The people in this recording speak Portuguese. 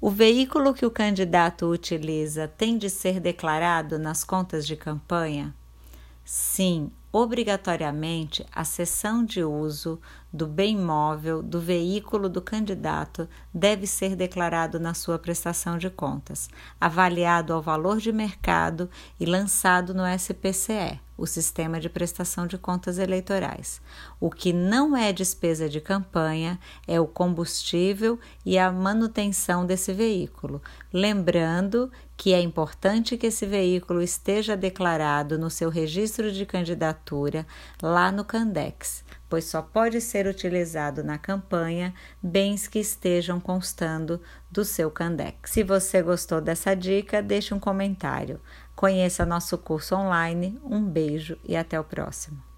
O veículo que o candidato utiliza tem de ser declarado nas contas de campanha? Sim, obrigatoriamente a cessão de uso do bem móvel do veículo do candidato deve ser declarado na sua prestação de contas, avaliado ao valor de mercado e lançado no SPCE, o Sistema de Prestação de Contas Eleitorais. O que não é despesa de campanha é o combustível e a manutenção desse veículo, lembrando que é importante que esse veículo esteja declarado no seu registro de candidatura lá no Candex, pois só pode ser utilizado na campanha bens que estejam constando do seu Candex. Se você gostou dessa dica, deixe um comentário. Conheça nosso curso online. Um beijo e até o próximo.